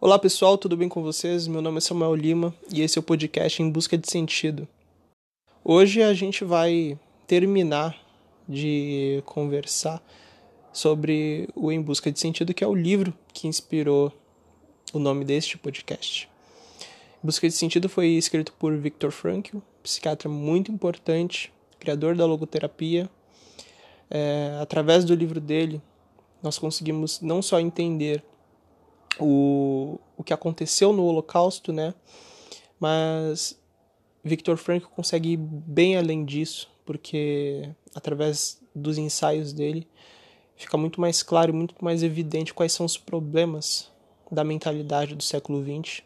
Olá pessoal, tudo bem com vocês? Meu nome é Samuel Lima e esse é o podcast Em Busca de Sentido. Hoje a gente vai terminar de conversar sobre o Em Busca de Sentido, que é o livro que inspirou o nome deste podcast. Em Busca de Sentido foi escrito por Viktor Frankl, psiquiatra muito importante, criador da logoterapia. É, através do livro dele, nós conseguimos não só entender o, o que aconteceu no Holocausto, né? Mas Viktor Frankl consegue ir bem além disso, porque através dos ensaios dele fica muito mais claro muito mais evidente quais são os problemas da mentalidade do século XX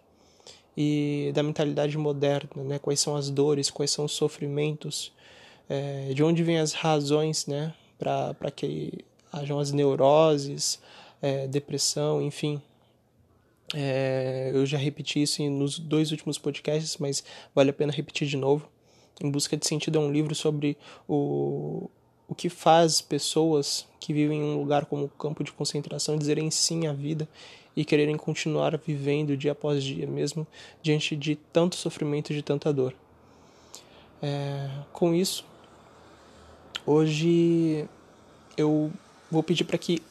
e da mentalidade moderna, né? Quais são as dores, quais são os sofrimentos, é, de onde vêm as razões, né? Para que hajam as neuroses, é, depressão, enfim. É, eu já repeti isso nos dois últimos podcasts, mas vale a pena repetir de novo. Em Busca de Sentido é um livro sobre o, o que faz pessoas que vivem em um lugar como o campo de concentração dizerem sim à vida e quererem continuar vivendo dia após dia, mesmo diante de tanto sofrimento e de tanta dor. É, com isso, hoje eu vou pedir para que,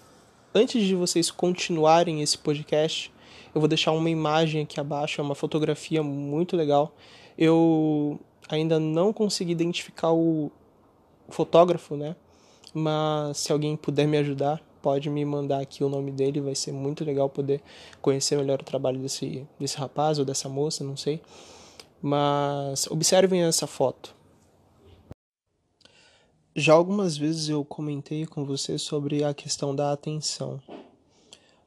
antes de vocês continuarem esse podcast, eu vou deixar uma imagem aqui abaixo, é uma fotografia muito legal. Eu ainda não consegui identificar o fotógrafo, né? Mas se alguém puder me ajudar, pode me mandar aqui o nome dele, vai ser muito legal poder conhecer melhor o trabalho desse, desse rapaz ou dessa moça, não sei. Mas observem essa foto. Já algumas vezes eu comentei com você sobre a questão da atenção.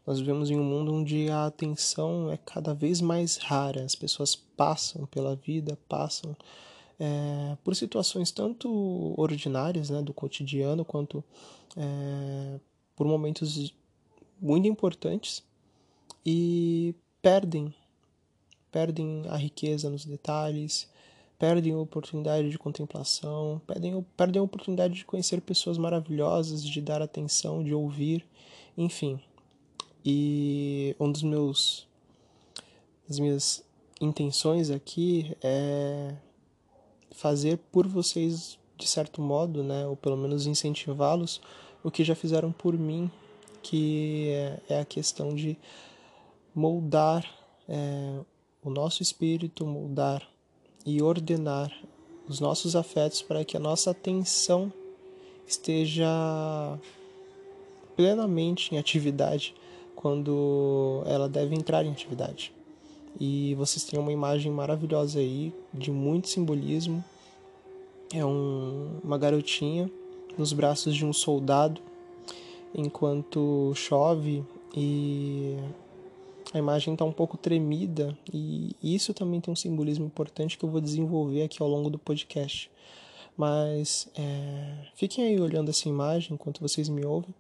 Nós vivemos em um mundo onde a atenção é cada vez mais rara. As pessoas passam pela vida, passam é, por situações tanto ordinárias, né, do cotidiano, quanto é, por momentos muito importantes e perdem, perdem a riqueza nos detalhes, perdem a oportunidade de contemplação, perdem, perdem a oportunidade de conhecer pessoas maravilhosas, de dar atenção, de ouvir, enfim. E um dos meus das minhas intenções aqui é fazer por vocês de certo modo, né, ou pelo menos incentivá-los o que já fizeram por mim, que é, é a questão de moldar é, o nosso espírito, moldar e ordenar os nossos afetos para que a nossa atenção esteja plenamente em atividade quando ela deve entrar em atividade. E vocês têm uma imagem maravilhosa aí, de muito simbolismo. É um, uma garotinha nos braços de um soldado enquanto chove e a imagem está um pouco tremida e isso também tem um simbolismo importante que eu vou desenvolver aqui ao longo do podcast. Mas é, fiquem aí olhando essa imagem enquanto vocês me ouvem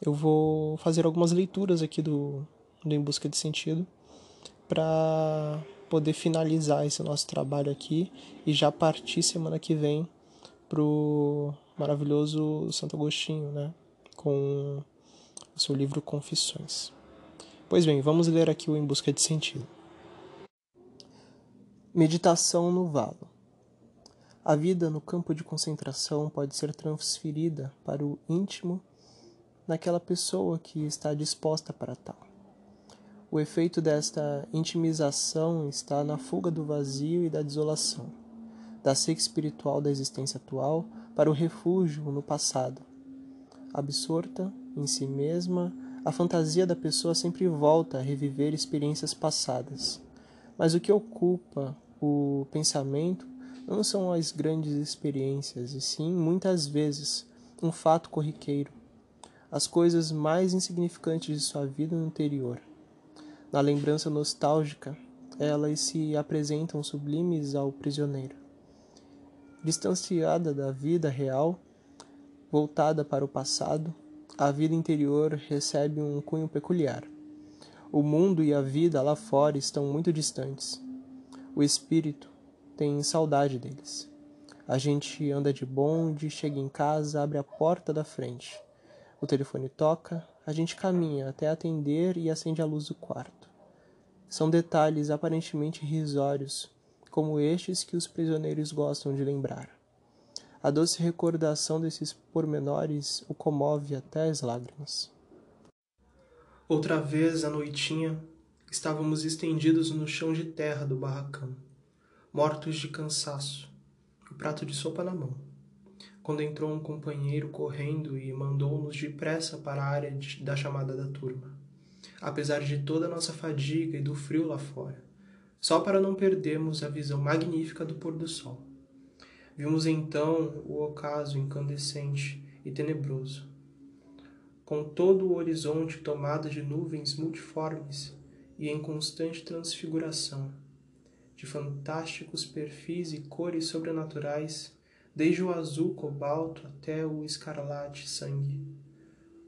eu vou fazer algumas leituras aqui do, do Em Busca de Sentido para poder finalizar esse nosso trabalho aqui e já partir semana que vem pro maravilhoso Santo Agostinho, né, com o seu livro Confissões. Pois bem, vamos ler aqui o Em Busca de Sentido. Meditação no valo. A vida no campo de concentração pode ser transferida para o íntimo naquela pessoa que está disposta para tal. O efeito desta intimização está na fuga do vazio e da desolação, da seca espiritual da existência atual para o refúgio no passado. Absorta em si mesma, a fantasia da pessoa sempre volta a reviver experiências passadas. Mas o que ocupa o pensamento não são as grandes experiências, e sim, muitas vezes, um fato corriqueiro, as coisas mais insignificantes de sua vida no interior. Na lembrança nostálgica, elas se apresentam sublimes ao prisioneiro. Distanciada da vida real, voltada para o passado, a vida interior recebe um cunho peculiar. O mundo e a vida lá fora estão muito distantes. O espírito tem saudade deles. A gente anda de bonde, chega em casa, abre a porta da frente. O telefone toca, a gente caminha até atender e acende a luz do quarto. São detalhes aparentemente irrisórios, como estes que os prisioneiros gostam de lembrar. A doce recordação desses pormenores o comove até as lágrimas. Outra vez, à noitinha, estávamos estendidos no chão de terra do barracão, mortos de cansaço, o prato de sopa na mão, quando entrou um companheiro correndo e mandou-nos depressa para a área de, da chamada da turma, apesar de toda a nossa fadiga e do frio lá fora, só para não perdermos a visão magnífica do pôr do sol. Vimos então o ocaso incandescente e tenebroso, com todo o horizonte tomado de nuvens multiformes e em constante transfiguração, de fantásticos perfis e cores sobrenaturais, desde o azul cobalto até o escarlate sangue,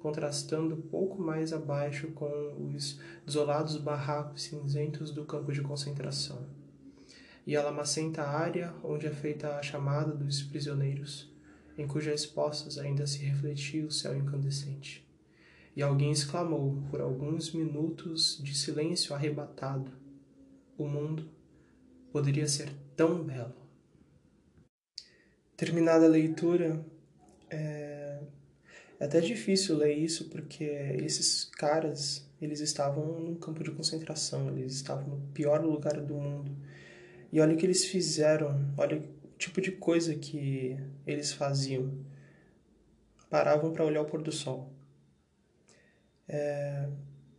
contrastando pouco mais abaixo com os desolados barracos cinzentos do campo de concentração, e a lamacenta área onde é feita a chamada dos prisioneiros, em cujas postas ainda se refletia o céu incandescente e alguém exclamou por alguns minutos de silêncio arrebatado: O mundo poderia ser tão belo. Terminada a leitura, é... é até difícil ler isso porque esses caras eles estavam num campo de concentração, eles estavam no pior lugar do mundo. E olha o que eles fizeram, olha o tipo de coisa que eles faziam. Paravam para olhar o pôr do sol é,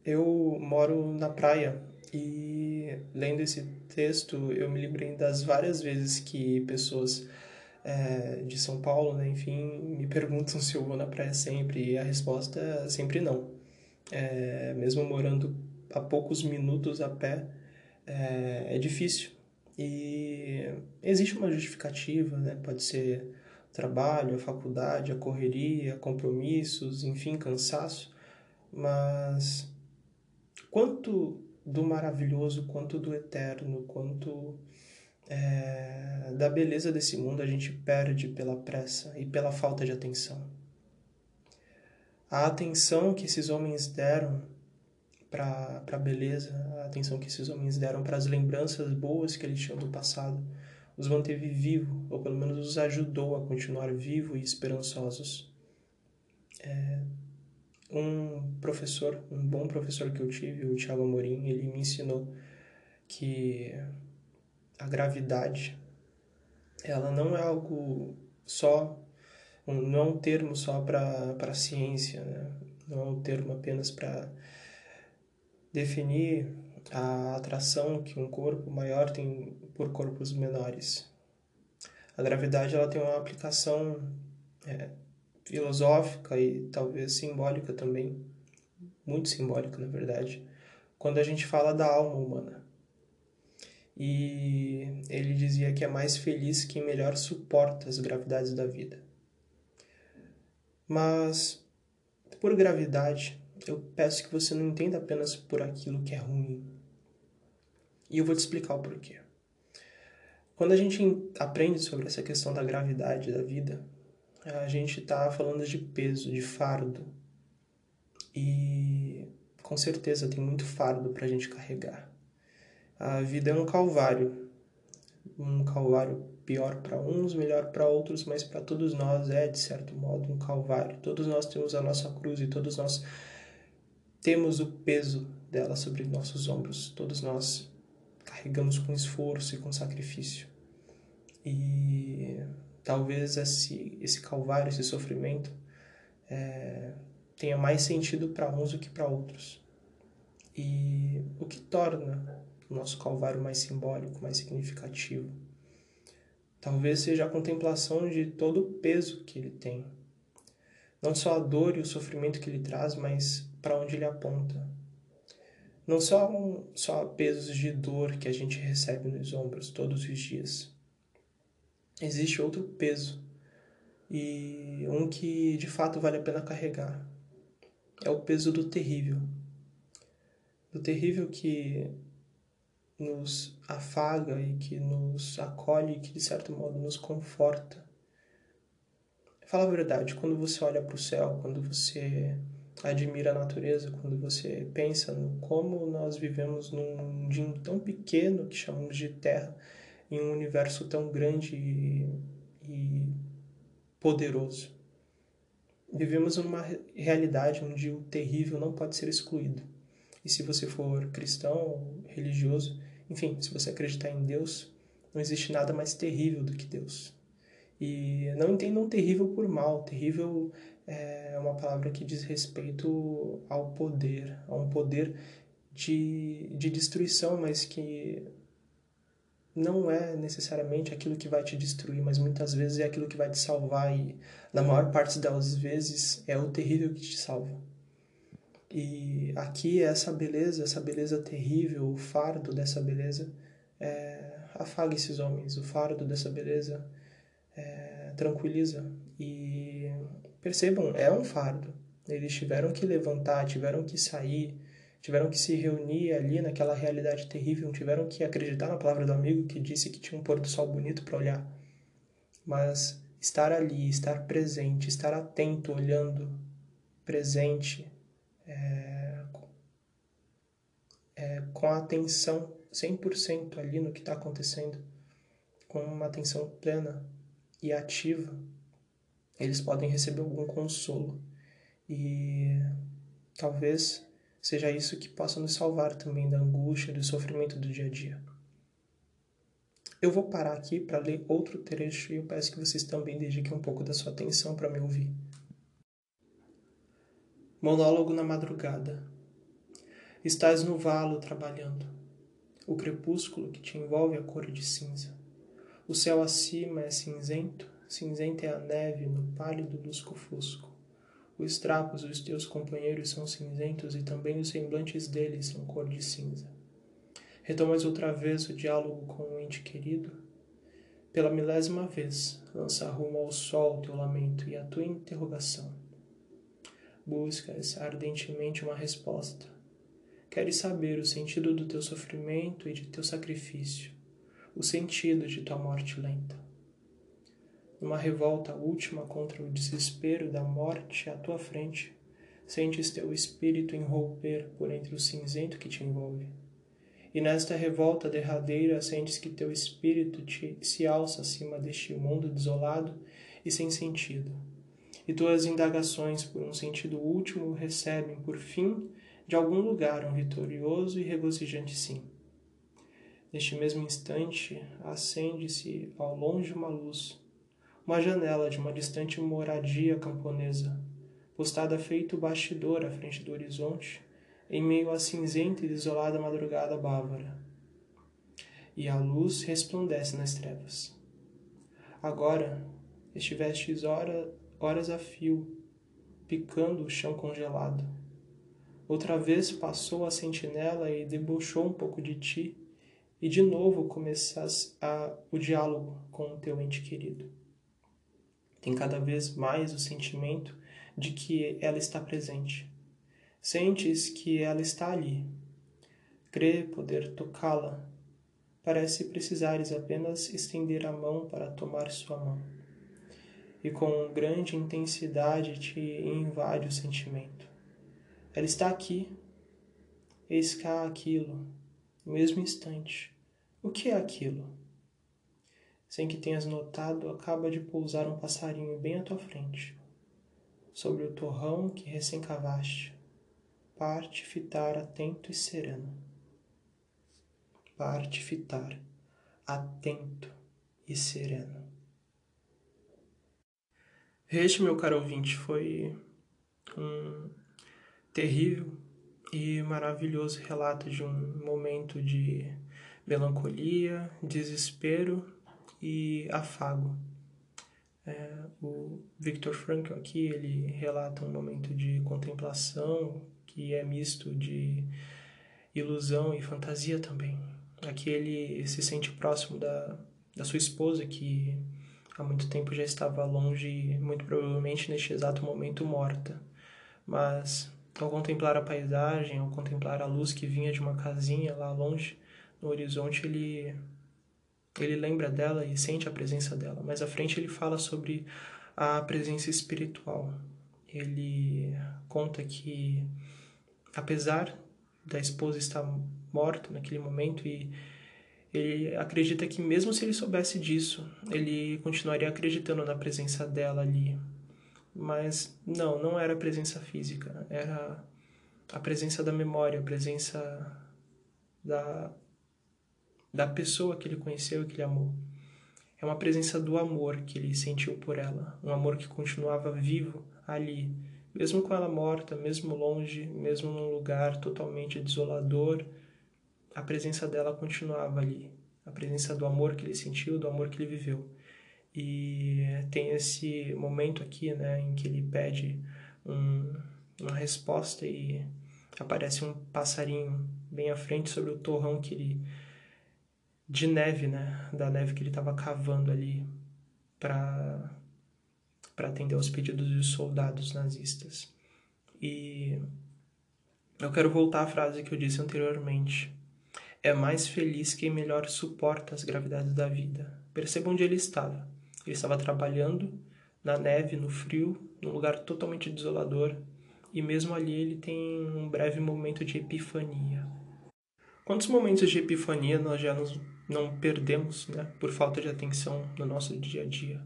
eu moro na praia e lendo esse texto eu me lembrei das várias vezes que pessoas é, de São Paulo, né, enfim, me perguntam se eu vou na praia sempre e a resposta é sempre não. É, mesmo morando a poucos minutos a pé, é, é difícil. E existe uma justificativa, né? Pode ser trabalho, a faculdade, a correria, compromissos, enfim, cansaço mas quanto do maravilhoso, quanto do eterno, quanto é, da beleza desse mundo a gente perde pela pressa e pela falta de atenção. A atenção que esses homens deram para a beleza, a atenção que esses homens deram para as lembranças boas que eles tinham do passado, os manteve vivo, ou pelo menos os ajudou a continuar vivo e esperançosos. É, um professor, um bom professor que eu tive, o Thiago Amorim, ele me ensinou que a gravidade ela não é algo só não é um termo só para a ciência, né? não é um termo apenas para definir a atração que um corpo maior tem por corpos menores. A gravidade ela tem uma aplicação é, filosófica e talvez simbólica também, muito simbólica na verdade, quando a gente fala da alma humana. E ele dizia que é mais feliz quem melhor suporta as gravidades da vida. Mas, por gravidade, eu peço que você não entenda apenas por aquilo que é ruim. E eu vou te explicar o porquê. Quando a gente aprende sobre essa questão da gravidade da vida, a gente está falando de peso, de fardo. E com certeza tem muito fardo para a gente carregar. A vida é um calvário. Um calvário pior para uns, melhor para outros, mas para todos nós é, de certo modo, um calvário. Todos nós temos a nossa cruz e todos nós temos o peso dela sobre nossos ombros. Todos nós carregamos com esforço e com sacrifício. E talvez esse, esse calvário, esse sofrimento, é, tenha mais sentido para uns do que para outros. E o que torna o nosso calvário mais simbólico, mais significativo, talvez seja a contemplação de todo o peso que ele tem. Não só a dor e o sofrimento que ele traz, mas para onde ele aponta. Não um, só pesos de dor que a gente recebe nos ombros todos os dias, existe outro peso e um que de fato vale a pena carregar. É o peso do terrível. Do terrível que nos afaga e que nos acolhe e que de certo modo nos conforta. Fala a verdade, quando você olha para o céu, quando você admira a natureza, quando você pensa no como nós vivemos num mundinho tão pequeno que chamamos de Terra, em um universo tão grande e, e poderoso. Vivemos numa realidade onde o terrível não pode ser excluído. E se você for cristão, religioso, enfim, se você acreditar em Deus, não existe nada mais terrível do que Deus. E não entendam terrível por mal. Terrível é uma palavra que diz respeito ao poder, a um poder de, de destruição, mas que não é necessariamente aquilo que vai te destruir, mas muitas vezes é aquilo que vai te salvar e na maior parte das vezes é o terrível que te salva. E aqui essa beleza, essa beleza terrível, o fardo dessa beleza, é, afaga esses homens, o fardo dessa beleza é, tranquiliza. E percebam, é um fardo. Eles tiveram que levantar, tiveram que sair, tiveram que se reunir ali naquela realidade terrível, tiveram que acreditar na palavra do amigo que disse que tinha um pôr do sol bonito para olhar. Mas estar ali, estar presente, estar atento, olhando, presente, é, é, com a atenção 100% ali no que está acontecendo, com uma atenção plena, e ativa, eles podem receber algum consolo. E talvez seja isso que possa nos salvar também da angústia, do sofrimento do dia a dia. Eu vou parar aqui para ler outro trecho e eu peço que vocês também dediquem um pouco da sua atenção para me ouvir. Monólogo na madrugada. Estás no valo trabalhando. O crepúsculo que te envolve a cor de cinza. O céu acima é cinzento, cinzenta é a neve no pálido lusco-fusco. Os trapos dos teus companheiros são cinzentos e também os semblantes deles são cor de cinza. Retomas outra vez o diálogo com o ente querido. Pela milésima vez, lança rumo ao sol teu lamento e a tua interrogação. Buscas ardentemente uma resposta. Queres saber o sentido do teu sofrimento e de teu sacrifício o sentido de tua morte lenta. Numa revolta última contra o desespero da morte à tua frente, sentes teu espírito enromper por entre o cinzento que te envolve. E nesta revolta derradeira sentes que teu espírito te, se alça acima deste mundo desolado e sem sentido. E tuas indagações por um sentido último recebem, por fim, de algum lugar um vitorioso e regozijante sim. Neste mesmo instante, acende-se ao longe uma luz, uma janela de uma distante moradia camponesa, postada feito bastidor à frente do horizonte, em meio à cinzenta e desolada madrugada bávara. E a luz resplandece nas trevas. Agora estivestes hora, horas a fio, picando o chão congelado. Outra vez passou a sentinela e debochou um pouco de ti, e de novo começas a, o diálogo com o teu ente querido. Tem cada vez mais o sentimento de que ela está presente. Sentes que ela está ali. Crê poder tocá-la. Parece precisares apenas estender a mão para tomar sua mão. E com grande intensidade te invade o sentimento. Ela está aqui. Eis cá aquilo, no mesmo instante o que é aquilo? Sem que tenhas notado, acaba de pousar um passarinho bem à tua frente, sobre o torrão que recém cavaste. Parte fitar atento e sereno. Parte fitar atento e sereno. Este, meu caro ouvinte, foi um terrível e maravilhoso relato de um momento de melancolia, desespero e afago. É, o Viktor Frankl aqui ele relata um momento de contemplação que é misto de ilusão e fantasia também. Aqui ele se sente próximo da, da sua esposa que há muito tempo já estava longe, muito provavelmente neste exato momento morta. Mas ao contemplar a paisagem, ao contemplar a luz que vinha de uma casinha lá longe, no horizonte ele ele lembra dela e sente a presença dela, mas à frente ele fala sobre a presença espiritual. ele conta que, apesar da esposa estar morta naquele momento e ele acredita que mesmo se ele soubesse disso, ele continuaria acreditando na presença dela ali. Mas não, não era a presença física, era a presença da memória, a presença da, da pessoa que ele conheceu e que ele amou. É uma presença do amor que ele sentiu por ela, um amor que continuava vivo ali, mesmo com ela morta, mesmo longe, mesmo num lugar totalmente desolador, a presença dela continuava ali, a presença do amor que ele sentiu, do amor que ele viveu. E tem esse momento aqui, né, em que ele pede um, uma resposta e aparece um passarinho bem à frente sobre o torrão que ele de neve, né, da neve que ele estava cavando ali para para atender aos pedidos dos soldados nazistas. E eu quero voltar à frase que eu disse anteriormente. É mais feliz quem melhor suporta as gravidades da vida. Perceba onde ele estava. Ele estava trabalhando na neve, no frio, num lugar totalmente desolador, e mesmo ali ele tem um breve momento de epifania. Quantos momentos de epifania nós já nos, não perdemos né, por falta de atenção no nosso dia a dia?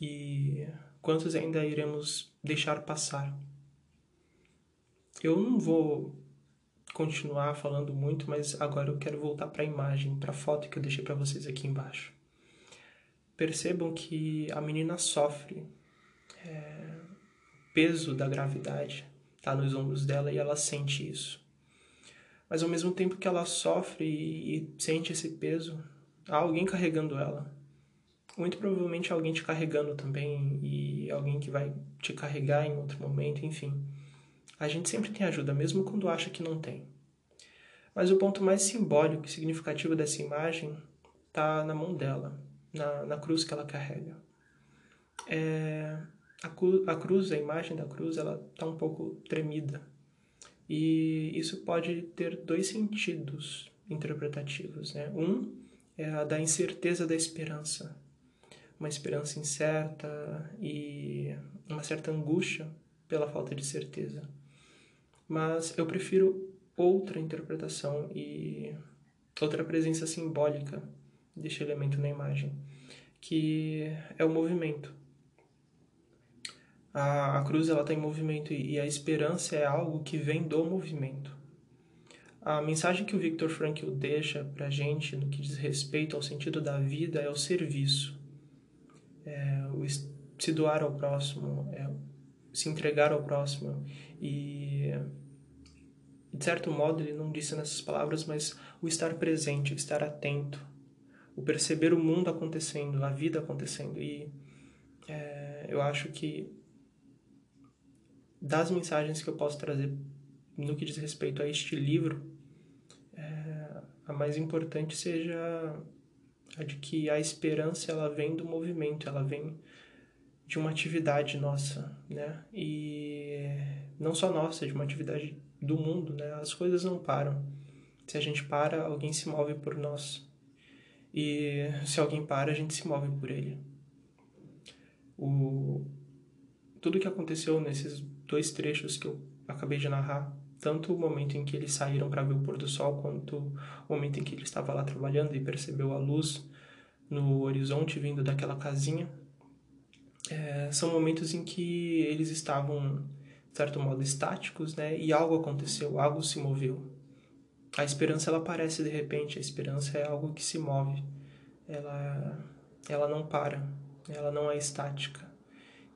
E quantos ainda iremos deixar passar? Eu não vou continuar falando muito, mas agora eu quero voltar para a imagem, para a foto que eu deixei para vocês aqui embaixo. Percebam que a menina sofre é, peso da gravidade está nos ombros dela e ela sente isso. Mas ao mesmo tempo que ela sofre e, e sente esse peso, há alguém carregando ela. Muito provavelmente alguém te carregando também e alguém que vai te carregar em outro momento, enfim. A gente sempre tem ajuda, mesmo quando acha que não tem. Mas o ponto mais simbólico e significativo dessa imagem está na mão dela, na, na cruz que ela carrega. É, a, a cruz, a imagem da cruz, ela está um pouco tremida. E isso pode ter dois sentidos interpretativos. Né? Um é a da incerteza da esperança. Uma esperança incerta e uma certa angústia pela falta de certeza. Mas eu prefiro outra interpretação e outra presença simbólica deste elemento na imagem, que é o movimento a, a cruz ela está em movimento e a esperança é algo que vem do movimento. A mensagem que o Victor Frankl deixa para a gente no que diz respeito ao sentido da vida é o serviço, é o se doar ao próximo, é se entregar ao próximo. E de certo modo ele não disse nessas palavras, mas o estar presente, o estar atento, o perceber o mundo acontecendo, a vida acontecendo. E é, eu acho que das mensagens que eu posso trazer no que diz respeito a este livro, é, a mais importante seja a de que a esperança ela vem do movimento, ela vem de uma atividade nossa, né? E não só nossa, de uma atividade do mundo, né? As coisas não param. Se a gente para, alguém se move por nós. E se alguém para, a gente se move por ele. O tudo que aconteceu nesses dois trechos que eu acabei de narrar, tanto o momento em que eles saíram para ver o pôr do sol, quanto o momento em que ele estava lá trabalhando e percebeu a luz no horizonte vindo daquela casinha, é, são momentos em que eles estavam, de certo modo, estáticos, né? E algo aconteceu, algo se moveu. A esperança ela aparece de repente, a esperança é algo que se move. Ela, ela não para, ela não é estática.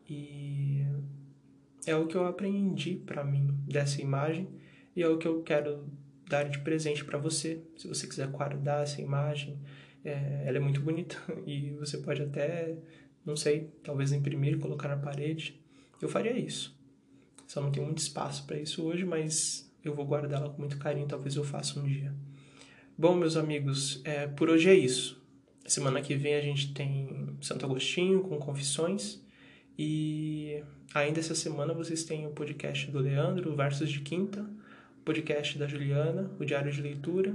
E é o que eu aprendi para mim dessa imagem e é o que eu quero dar de presente para você. Se você quiser guardar essa imagem, é, ela é muito bonita e você pode até, não sei, talvez imprimir, colocar na parede. Eu faria isso. Só não tenho muito espaço para isso hoje, mas eu vou guardá-la com muito carinho. Talvez eu faça um dia. Bom, meus amigos, é, por hoje é isso. Semana que vem a gente tem Santo Agostinho com confissões. E ainda essa semana vocês têm o podcast do Leandro, Versos de Quinta, o podcast da Juliana, o Diário de Leitura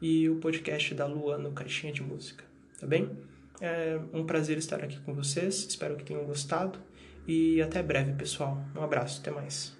e o podcast da Luana, Caixinha de Música, tá bem? É um prazer estar aqui com vocês, espero que tenham gostado E até breve, pessoal. Um abraço, até mais.